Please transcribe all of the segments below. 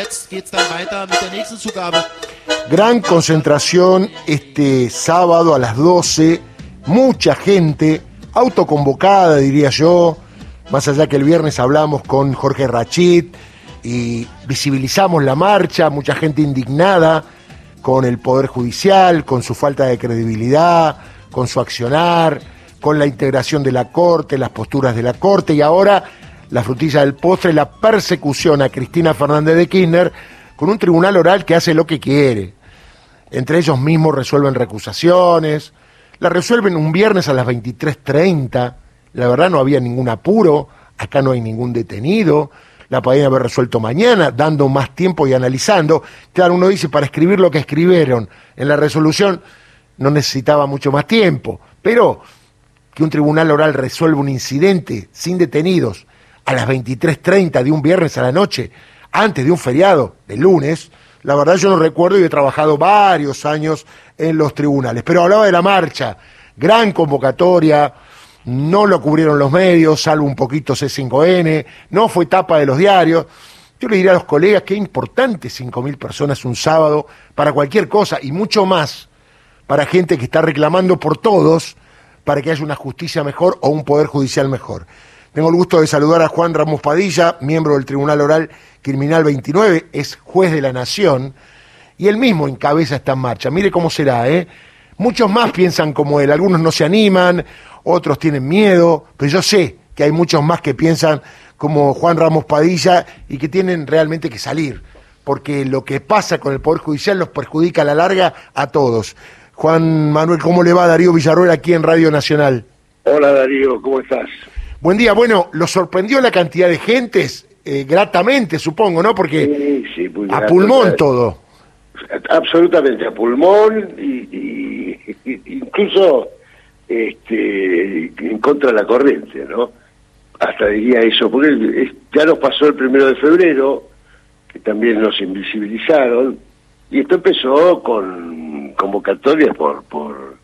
jetzt geht's dann weiter mit der nächsten Zugabe. Gran concentración este sábado a las 12, mucha gente, autoconvocada diría yo, más allá que el viernes hablamos con Jorge Rachid y visibilizamos la marcha, mucha gente indignada con el Poder Judicial, con su falta de credibilidad, con su accionar, con la integración de la Corte, las posturas de la Corte. Y ahora la frutilla del postre, la persecución a Cristina Fernández de Kirchner con un tribunal oral que hace lo que quiere. Entre ellos mismos resuelven recusaciones, la resuelven un viernes a las 23.30, la verdad no había ningún apuro, acá no hay ningún detenido, la podían haber resuelto mañana, dando más tiempo y analizando. Claro, uno dice, para escribir lo que escribieron en la resolución no necesitaba mucho más tiempo, pero que un tribunal oral resuelva un incidente sin detenidos a las 23.30 de un viernes a la noche, antes de un feriado de lunes, la verdad yo no recuerdo y he trabajado varios años en los tribunales. Pero hablaba de la marcha, gran convocatoria, no lo cubrieron los medios, salvo un poquito C5N, no fue tapa de los diarios. Yo le diría a los colegas que es importante 5.000 personas un sábado para cualquier cosa y mucho más para gente que está reclamando por todos para que haya una justicia mejor o un poder judicial mejor. Tengo el gusto de saludar a Juan Ramos Padilla, miembro del Tribunal Oral Criminal 29, es juez de la Nación, y él mismo encabeza esta marcha. Mire cómo será, ¿eh? Muchos más piensan como él, algunos no se animan, otros tienen miedo, pero yo sé que hay muchos más que piensan como Juan Ramos Padilla y que tienen realmente que salir, porque lo que pasa con el Poder Judicial los perjudica a la larga a todos. Juan Manuel, ¿cómo le va Darío Villarroel aquí en Radio Nacional? Hola Darío, ¿cómo estás? Buen día. Bueno, ¿lo sorprendió la cantidad de gentes? Eh, gratamente, supongo, ¿no? Porque a pulmón todo. Absolutamente, a pulmón y, incluso este, en contra de la corriente, ¿no? Hasta diría eso, porque ya nos pasó el primero de febrero, que también nos invisibilizaron, y esto empezó con convocatorias por, por,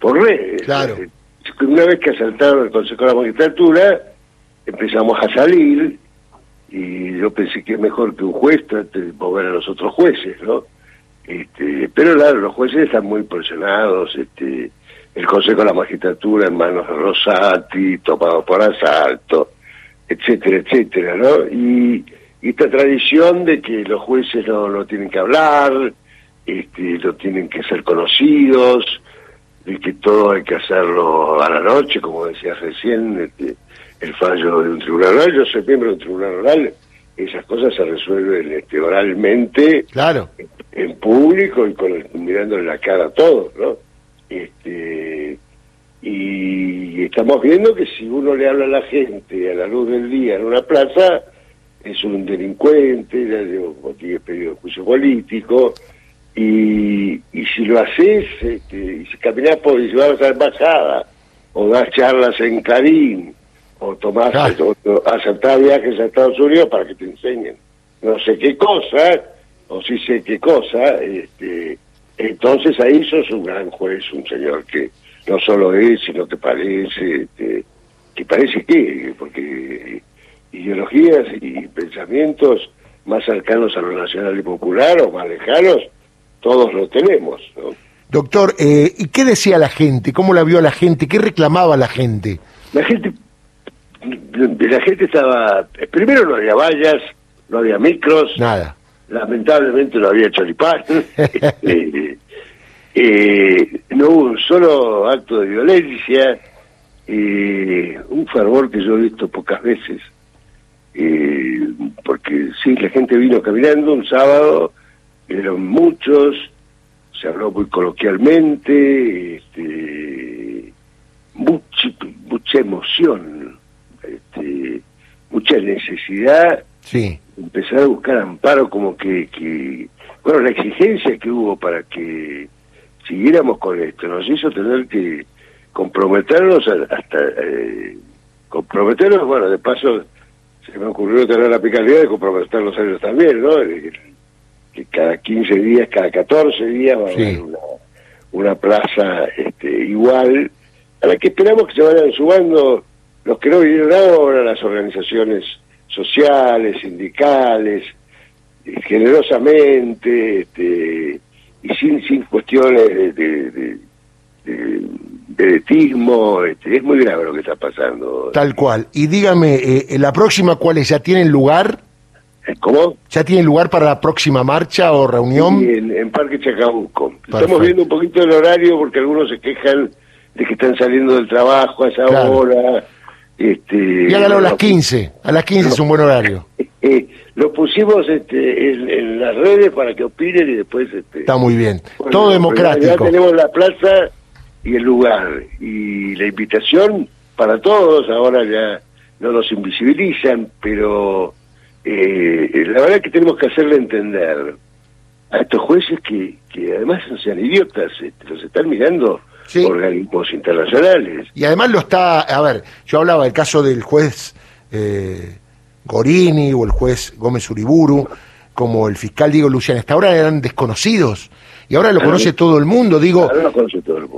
por redes. Claro una vez que asaltaron el Consejo de la Magistratura, empezamos a salir y yo pensé que es mejor que un juez trate de mover a los otros jueces, ¿no? Este, pero claro, los jueces están muy presionados, este, el Consejo de la Magistratura en manos de Rosati, tomado por asalto, etcétera, etcétera, ¿no? Y, esta tradición de que los jueces no, no tienen que hablar, este, no tienen que ser conocidos, y que todo hay que hacerlo a la noche, como decías recién, este, el fallo de un tribunal oral. Yo soy miembro de un tribunal oral, esas cosas se resuelven este, oralmente, claro. en, público y con el, mirándole la cara a todos, ¿no? Este, y estamos viendo que si uno le habla a la gente a la luz del día en una plaza, es un delincuente, tiene pedido juicio político, y, y si lo haces, este, y si caminas por y si vas a la embajada, o das charlas en Clarín, o tomás, o, aceptar viajes a Estados Unidos para que te enseñen no sé qué cosa, o si sé qué cosa, este, entonces ahí sos un gran juez, un señor que no solo es, sino que parece, este, que parece que, porque ideologías y pensamientos más cercanos a lo nacional y popular o más lejanos, todos lo tenemos. Doctor, eh, ¿y qué decía la gente? ¿Cómo la vio la gente? ¿Qué reclamaba la gente? La gente, la gente estaba, primero no había vallas, no había micros, nada. Lamentablemente no había choripán. eh, eh, no hubo un solo acto de violencia, eh, un fervor que yo he visto pocas veces. Eh, porque sí, la gente vino caminando un sábado eran muchos, se habló muy coloquialmente, este, mucha, mucha emoción, este, mucha necesidad sí. empezar a buscar amparo, como que, que, bueno, la exigencia que hubo para que siguiéramos con esto nos hizo tener que comprometernos hasta, eh, comprometernos, bueno, de paso se me ocurrió tener la picardía de comprometerlos a ellos también, ¿no? Que cada 15 días, cada 14 días va a haber una, plaza este, igual, a la que esperamos que se vayan sumando los que no vinieron ahora, las organizaciones sociales, sindicales, generosamente este, y sin sin cuestiones de, de, de, este, es muy grave lo que está pasando. Tal cual. Y dígame, eh, ¿la próxima cuál es? ¿Ya tienen lugar? ¿Cómo? ¿Ya tienen lugar para la próxima marcha o reunión? Sí, en, en Parque Chacabuco. Perfecto. Estamos viendo un poquito el horario porque algunos se quejan de que están saliendo del trabajo a esa Claro. hora. Este, Y hágalo a las lo- 15. A las 15 es un buen horario. eh, lo pusimos este, en, en las redes para que opinen y después... Este, Está muy bien. bueno, Todo democrático. ya tenemos la plaza y el lugar y la invitación para todos. Ahora ya no nos invisibilizan, pero eh, la verdad que tenemos que hacerle entender a estos jueces que, que además no sean idiotas, este, los están mirando Sí. organismos internacionales. Y además lo está, a ver, yo hablaba del caso del juez eh, Gorini o el juez Gómez Uriburu, como el fiscal Diego Luciano, hasta ahora eran desconocidos y ahora lo conoce todo el mundo, digo,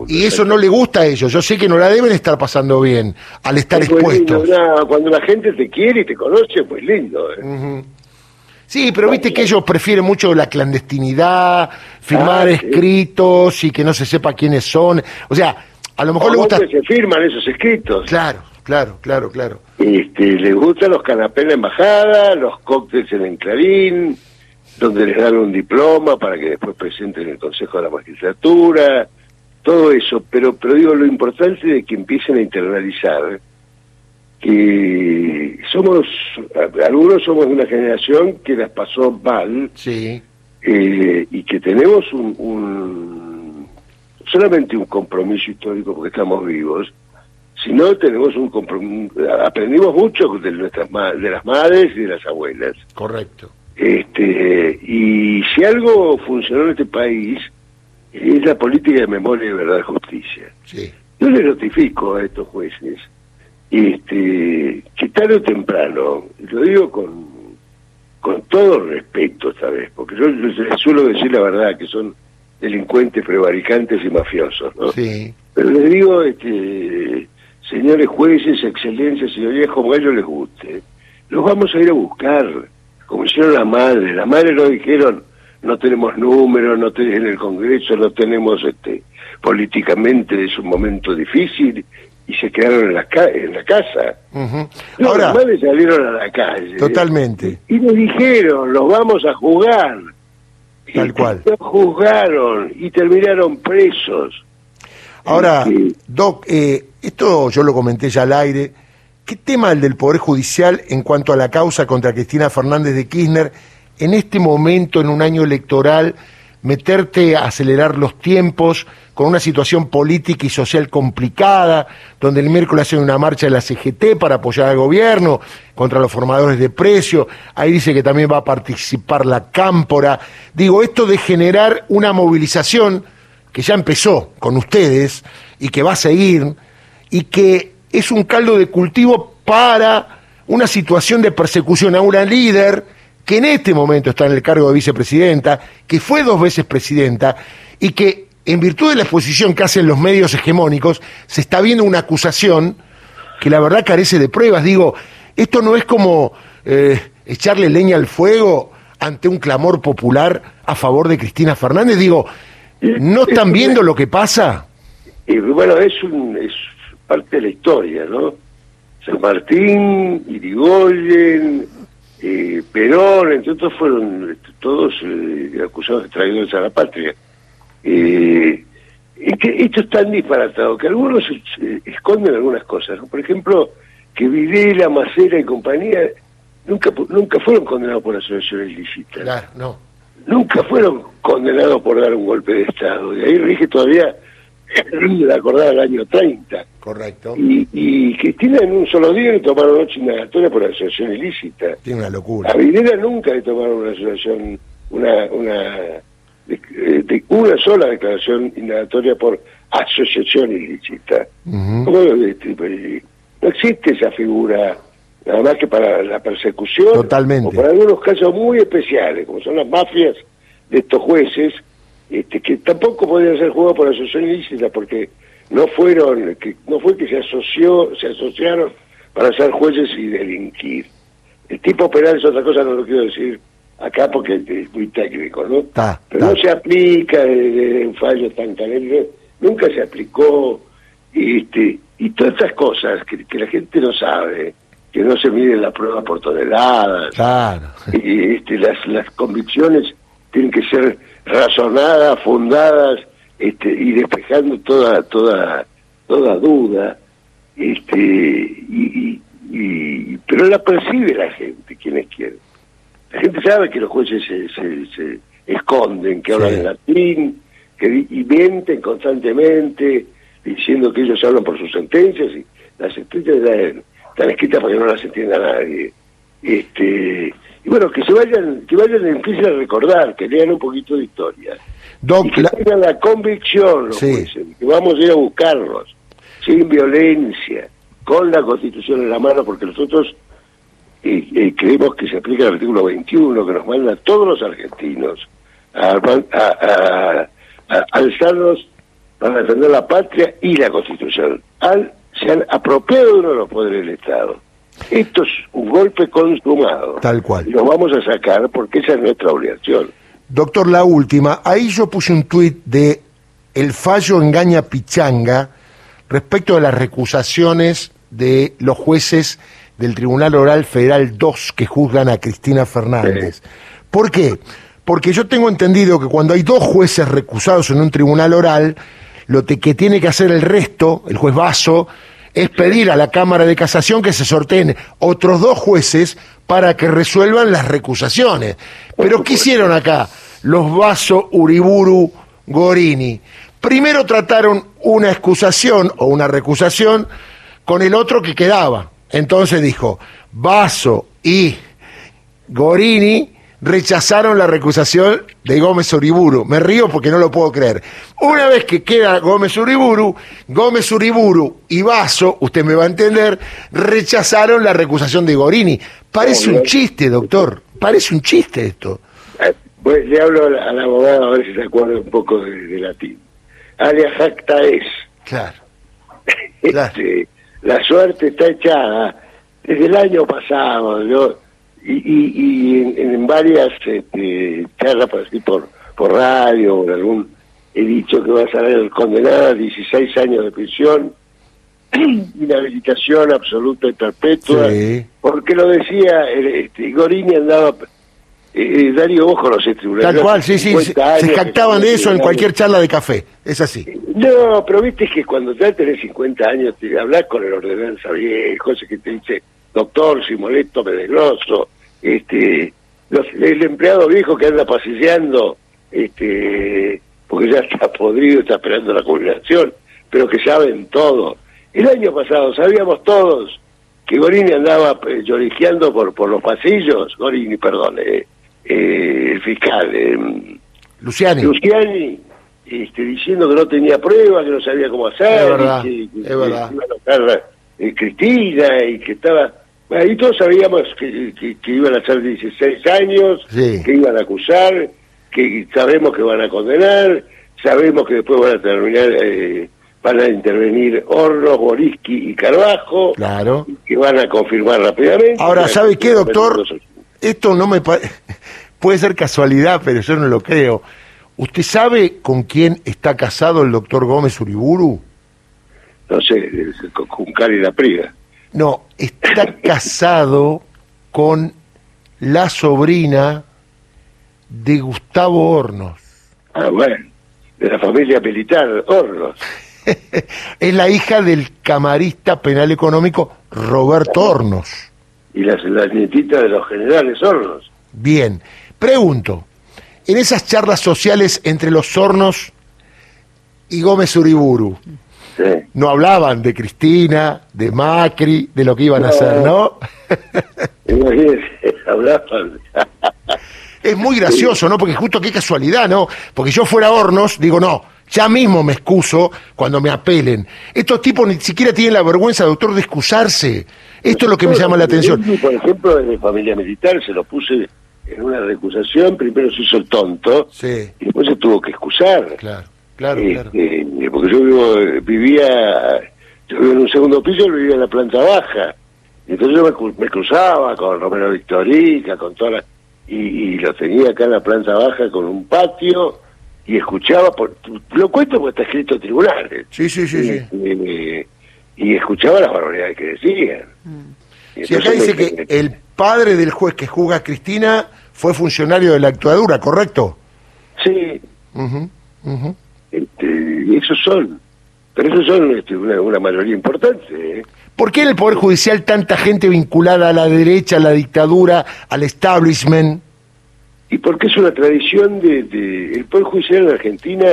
Y eso no le gusta a ellos, yo sé que no la deben estar pasando bien al estar Es lindo, expuestos. una- cuando la gente te quiere y te conoce, pues lindo. ¿eh? Ujú. Sí, pero viste que ellos prefieren mucho la clandestinidad, firmar Ah, sí. escritos y que no se sepa quiénes son. O sea, a lo mejor le gusta... se firman esos escritos. Claro, claro, claro, claro. Este, les gustan los canapés en la embajada, los cócteles en el Clarín, donde les dan un diploma para que después presenten en el Consejo de la Magistratura, todo eso. Pero, pero digo, lo importante es que empiecen a internalizar que somos, algunos somos de una generación que las pasó mal Sí, eh, y que tenemos un, un- solamente un compromiso histórico porque estamos vivos, sino tenemos un compromiso, aprendimos mucho de nuestras de las madres y de las abuelas. correcto. Este, y si algo funcionó en este país es la política de memoria y verdad y justicia. Sí. Yo les notifico a estos jueces este, que tarde o temprano, lo digo con, con todo respeto esta vez, porque yo les suelo decir la verdad, que son delincuentes, prevaricantes y mafiosos, ¿no? Sí, Pero les digo, este, señores jueces, excelencias, señorías, como a ellos les guste, los vamos a ir a buscar, como hicieron la madre. La madre nos dijeron, no tenemos números, no tenemos en el Congreso, no tenemos, este, políticamente es un momento difícil, y se quedaron en la, ca- en la casa. No, Ahora, madres salieron a la calle. totalmente. Y nos dijeron, los vamos a juzgar. Tal Y cual. Los juzgaron y terminaron presos. Ahora, Sí. Doc, eh, esto yo lo comenté ya al aire. ¿Qué tema el del Poder Judicial en cuanto a la causa contra Cristina Fernández de Kirchner? En este momento, en un año electoral, meterte a acelerar los tiempos con una situación política y social complicada, donde el miércoles hacen una marcha de la CGT para apoyar al gobierno contra los formadores de precios, ahí dice que también va a participar la Cámpora. Digo, esto de generar una movilización que ya empezó con ustedes y que va a seguir y que es un caldo de cultivo para una situación de persecución a una líder que en este momento está en el cargo de vicepresidenta, que fue dos veces presidenta y que en virtud de la exposición que hacen los medios hegemónicos se está viendo una acusación que la verdad carece de pruebas. Digo, esto no es como eh, echarle leña al fuego ante un clamor popular a favor de Cristina Fernández. Digo, ¿no están viendo lo que pasa? Y bueno, es, un, es parte de la historia, ¿no? San Martín, Irigoyen, eh, Perón, entre otros fueron este, todos eh, acusados de traidores a la patria. Eh, es que esto es tan disparatado que algunos eh, esconden algunas cosas. ¿no? Por ejemplo, que Videla, Macera y compañía nunca nunca fueron condenados por asociación ilícita Claro, no. nunca fueron condenados por dar un golpe de Estado. Y ahí rige todavía la acordada del año 30. Correcto. Y, y Cristina en un solo día le tomaron ocho indagatorias por asociación ilícita. Tiene una locura. A Videla nunca le tomaron una asociación, una, una, de, de- una sola declaración indagatoria por asociación ilícita. No existe esa figura, nada más que para la persecución. Totalmente. O para algunos casos muy especiales, como son las mafias de estos jueces, este, que tampoco podían ser jugados por asociación ilícita, porque no fueron, que no fue que se asoció, se asociaron para ser jueces y delinquir. El tipo penal es otra cosa, no lo quiero decir acá porque es muy técnico, ¿no? Ta, Pero ta. no se aplica un fallo tan caliente, nunca se aplicó, y, este, y todas estas cosas que, que la gente no sabe, que no se mide la prueba por toneladas, Claro. y este, las, las convicciones tienen que ser razonadas, fundadas, este, y despejando toda, toda, toda duda, este, y, y- y- pero la percibe la gente, quienes quieren. La gente sabe que los jueces se, se, se esconden, que hablan Sí. en latín, que y mienten constantemente, diciendo que ellos hablan por sus sentencias, y las sentencias están escritas para que no las entienda nadie. Este, y bueno, que se vayan, que vayan empiecen a recordar, que lean un poquito de historia. Doc, y que la- tengan la convicción, los Sí. jueces, que vamos a ir a buscarlos, sin violencia, con la Constitución en la mano, porque nosotros eh, eh, creemos que se aplica el artículo 21, que nos manda a todos los argentinos a, a, a- a alzarnos para defender la patria y la Constitución. Al, se han apropiado uno de los poderes del Estado. Esto es un golpe consumado. Tal cual. Lo vamos a sacar porque esa es nuestra obligación. Doctor, la última. Ahí yo puse un tuit de el fallo engaña pichanga respecto de las recusaciones de los jueces del Tribunal Oral Federal 2 que juzgan a Cristina Fernández. ¿Por qué? Porque yo tengo entendido que cuando hay dos jueces recusados en un tribunal oral, lo que tiene que hacer el resto, el juez Vaso, es pedir a la Cámara de Casación que se sorteen otros dos jueces para que resuelvan las recusaciones. Pero ¿qué hicieron acá? Los Vaso, Uriburu, Gorini. Primero trataron una excusación o una recusación con el otro que quedaba. Entonces dijo, Vaso y Gorini rechazaron la recusación de Gómez Uriburu. Me río porque no lo puedo creer. Una vez que queda Gómez Uriburu, Gómez Uriburu y Vaso, usted me va a entender, rechazaron la recusación de Gorini. Parece un chiste, doctor. Parece un chiste esto. Eh, pues, le hablo al, abogado a ver si se acuerda un poco de, de latín. Alia jacta es. Claro. Claro. Este, la suerte está echada desde el año pasado. Yo, y y, y en, en varias este, charlas por, así por, por radio o en algún he dicho que va a salir condenada a 16 años de prisión, inhabilitación absoluta y perpetua, Sí. porque lo decía, eh, este, Gorini andaba, eh, eh, Darío Ojo no sé, tribunal. Tal cual, sí, sí. Se, 50 se años jactaban de eso en cualquier charla de café. Es así. No, pero viste que cuando ya tenés 50 años, te hablas con el ordenanza viejo, ese que te dice, doctor, si molesto me desgloso, este, los- el empleado viejo que anda paseando, este, porque ya está podrido, está esperando la jubilación, pero que saben todo. El año pasado sabíamos todos que Gorini andaba eh, lloriqueando por, por los pasillos, Gorini, perdón, eh, eh, el fiscal, eh, Luciani. Luciani este, diciendo que no tenía pruebas, que no sabía cómo hacer, Es verdad, y que, que- es verdad. que iba a tocar eh, Cristina y que estaba... Ahí todos sabíamos que, que- que iban a ser 16 años, Sí. que iban a acusar, que sabemos que van a condenar, sabemos que después van a terminar, eh, van a intervenir Hornos, Boriski y Carbajo, Claro. que van a confirmar rápidamente. Ahora, ¿sabe qué, doctor? Esto no me pa- puede ser casualidad, pero yo no lo creo. ¿Usted sabe con quién está casado el doctor Gómez Uriburu? No sé, con, Cari la Priga. No, está casado con la sobrina de Gustavo Hornos. Ah, bueno, de la familia militar, Hornos. es la hija del camarista penal económico Roberto Hornos. Y las, las nietitas de los generales Hornos. Bien, pregunto, en esas charlas sociales entre los Hornos y Gómez Uriburu, Sí. no hablaban de Cristina, de Macri, de lo que iban a hacer, ¿no? Imagínense, hablaban. Es muy gracioso, ¿no? Porque justo qué casualidad, ¿no? Porque yo fuera Hornos, digo, no, ya mismo me excuso cuando me apelen. Estos tipos ni siquiera tienen la vergüenza, doctor, de excusarse. Esto es lo que me llama la atención. Por ejemplo, de familia militar se lo puse en una recusación, primero se hizo el tonto Sí, y después se tuvo que excusar. claro, claro, claro. Este, porque yo vivo, vivía, yo vivo en un segundo piso, él vivía en la planta baja. Entonces yo me, me cruzaba con Romero Victorica, con todas las... y, y lo tenía acá en la planta baja con un patio y escuchaba, por, lo cuento porque está escrito en tribunales. Sí, sí, sí, sí. Eh, y escuchaba las barbaridades que decían. Y Sí, acá dice me- que el padre del juez que juzga a Cristina fue funcionario de la actuadura, ¿correcto? Sí, Ujú, ujú. Este, esos son. Pero esos son este, una, una mayoría importante. ¿eh? ¿Por qué en el Poder Judicial tanta gente vinculada a la derecha, a la dictadura, al establishment? Y porque es una tradición de, de- El Poder Judicial en Argentina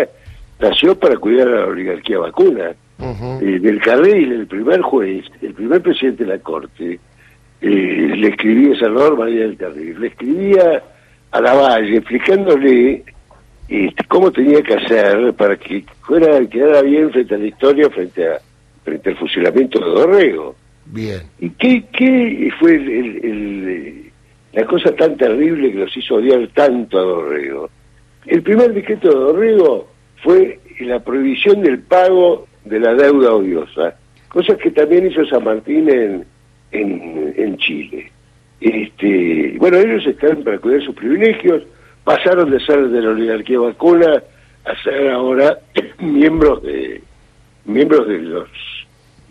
nació para cuidar a la oligarquía vacuna. Eh, del Carril, el primer juez, el primer presidente de la Corte, eh, le escribía Salvador María del Carril, le escribía a la Valle explicándole este, cómo tenía que hacer para que fuera quedara bien frente a la historia, frente a frente al fusilamiento de Dorrego. Bien. ¿Y qué, qué fue el- el- el, la cosa tan terrible que los hizo odiar tanto a Dorrego? El primer decreto de Dorrego fue la prohibición del pago de la deuda odiosa, cosa que también hizo San Martín en, en, en Chile. Este, bueno, ellos están para cuidar sus privilegios, pasaron de ser de la oligarquía vacuna a ser ahora miembros de miembros de los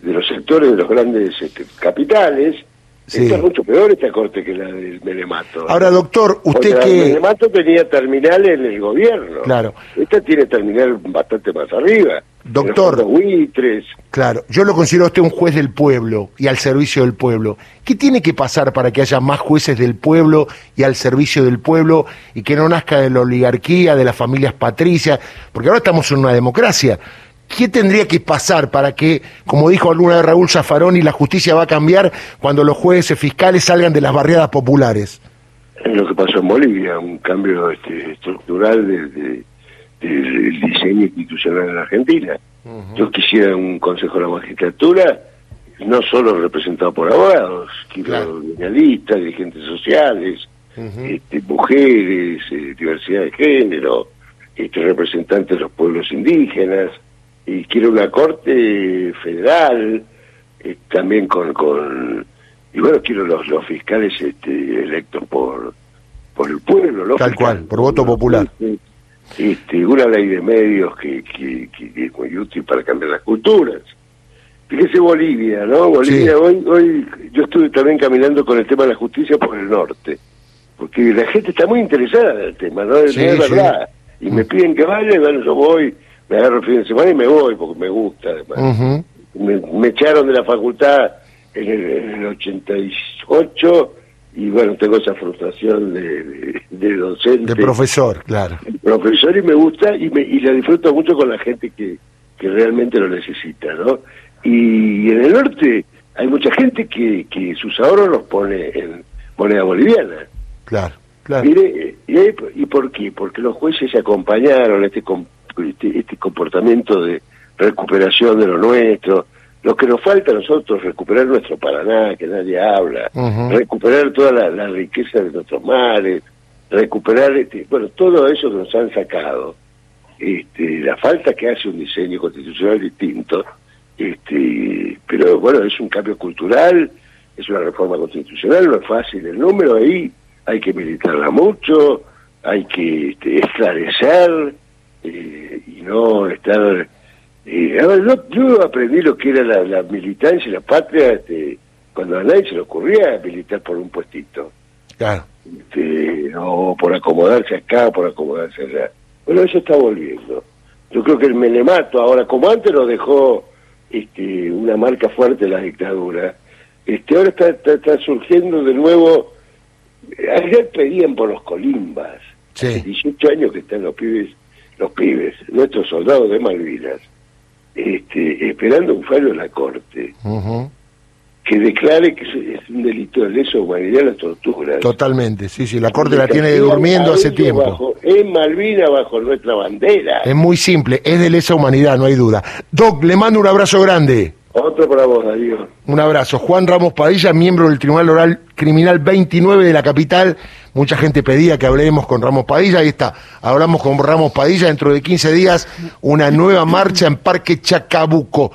de los sectores de los grandes este, capitales. Sí. Está mucho peor esta corte que la del Menemato. Ahora, doctor, Porque usted la del que... Menemato tenía terminal en el gobierno. Claro. Esta tiene terminal bastante más arriba. Doctor. Los buitres. Claro, yo lo considero a usted un juez del pueblo y al servicio del pueblo. ¿Qué tiene que pasar para que haya más jueces del pueblo y al servicio del pueblo y que no nazca de la oligarquía, de las familias patricias? Porque ahora estamos en una democracia. ¿Qué tendría que pasar para que, como dijo alguna vez Raúl Zaffaroni, la justicia va a cambiar cuando los jueces fiscales salgan de las barriadas populares? En lo que pasó en Bolivia, un cambio este, estructural de- de- del diseño institucional en la Argentina. Yo quisiera un Consejo de la Magistratura no solo representado por abogados, quiero Claro. dirigentes sociales, este, mujeres, eh, diversidad de género, este, representantes de los pueblos indígenas, y quiero una corte federal, eh, también con, con y bueno, quiero los, los fiscales este, electos por, por el pueblo, los Tal fiscales. cual, por voto popular. Este, una ley de medios que, que, que- que es muy útil para cambiar las culturas. Fíjese Bolivia, ¿no? Bolivia, Sí. hoy, hoy yo estuve también caminando con el tema de la justicia por el norte, porque la gente está muy interesada en el tema, ¿no? Sí, No es sí. verdad. Y me piden que vaya, y bueno, yo voy, me agarro el fin de semana y me voy, porque me gusta además me, me echaron de la facultad en el, en el 88 y bueno, tengo esa frustración de, de, de docente, De profesor, claro. profesor y me gusta y, me, y la disfruto mucho con la gente que, que realmente lo necesita, ¿no? Y en el norte hay mucha gente que, que sus ahorros los pone en moneda boliviana. Claro, claro. Mire, ¿y, ¿y por qué? Porque los jueces acompañaron este, este, este comportamiento de recuperación de lo nuestro. Lo que nos falta a nosotros, recuperar nuestro Paraná, que nadie habla, recuperar toda la, la riqueza de nuestros mares, recuperar, este, bueno, todo eso que nos han sacado. Este, la falta que hace un diseño constitucional distinto, este, pero bueno, es un cambio cultural, es una reforma constitucional, no es fácil el número ahí, hay que militarla mucho, hay que este, esclarecer eh, y no estar... eh, a ver, yo, yo aprendí lo que era la, la militancia y la patria este, cuando a nadie se le ocurría militar por un puestito claro. este, o por acomodarse acá, por acomodarse allá. Bueno, eso está volviendo. Yo creo que el menemato ahora, como antes lo dejó este, una marca fuerte la dictadura, este, ahora está, está, está surgiendo de nuevo. Ayer pedían por los colimbas. Sí. Hace 18 años que están los pibes, los pibes, nuestros soldados de Malvinas, este, esperando un fallo de la Corte que declare que es un delito de lesa humanidad la tortura. Totalmente, sí, sí. La Corte la tiene durmiendo hace tiempo. Bajo, en Malvina bajo nuestra bandera. Es muy simple, es de lesa humanidad, no hay duda. Doc, le mando un abrazo grande. Otro para vos, Darío. Un abrazo. Juan Ramos Padilla, miembro del Tribunal Oral Criminal 29 de la capital. Mucha gente pedía que hablemos con Ramos Padilla. Ahí está. Hablamos con Ramos Padilla. Dentro de 15 días, una nueva marcha en Parque Chacabuco.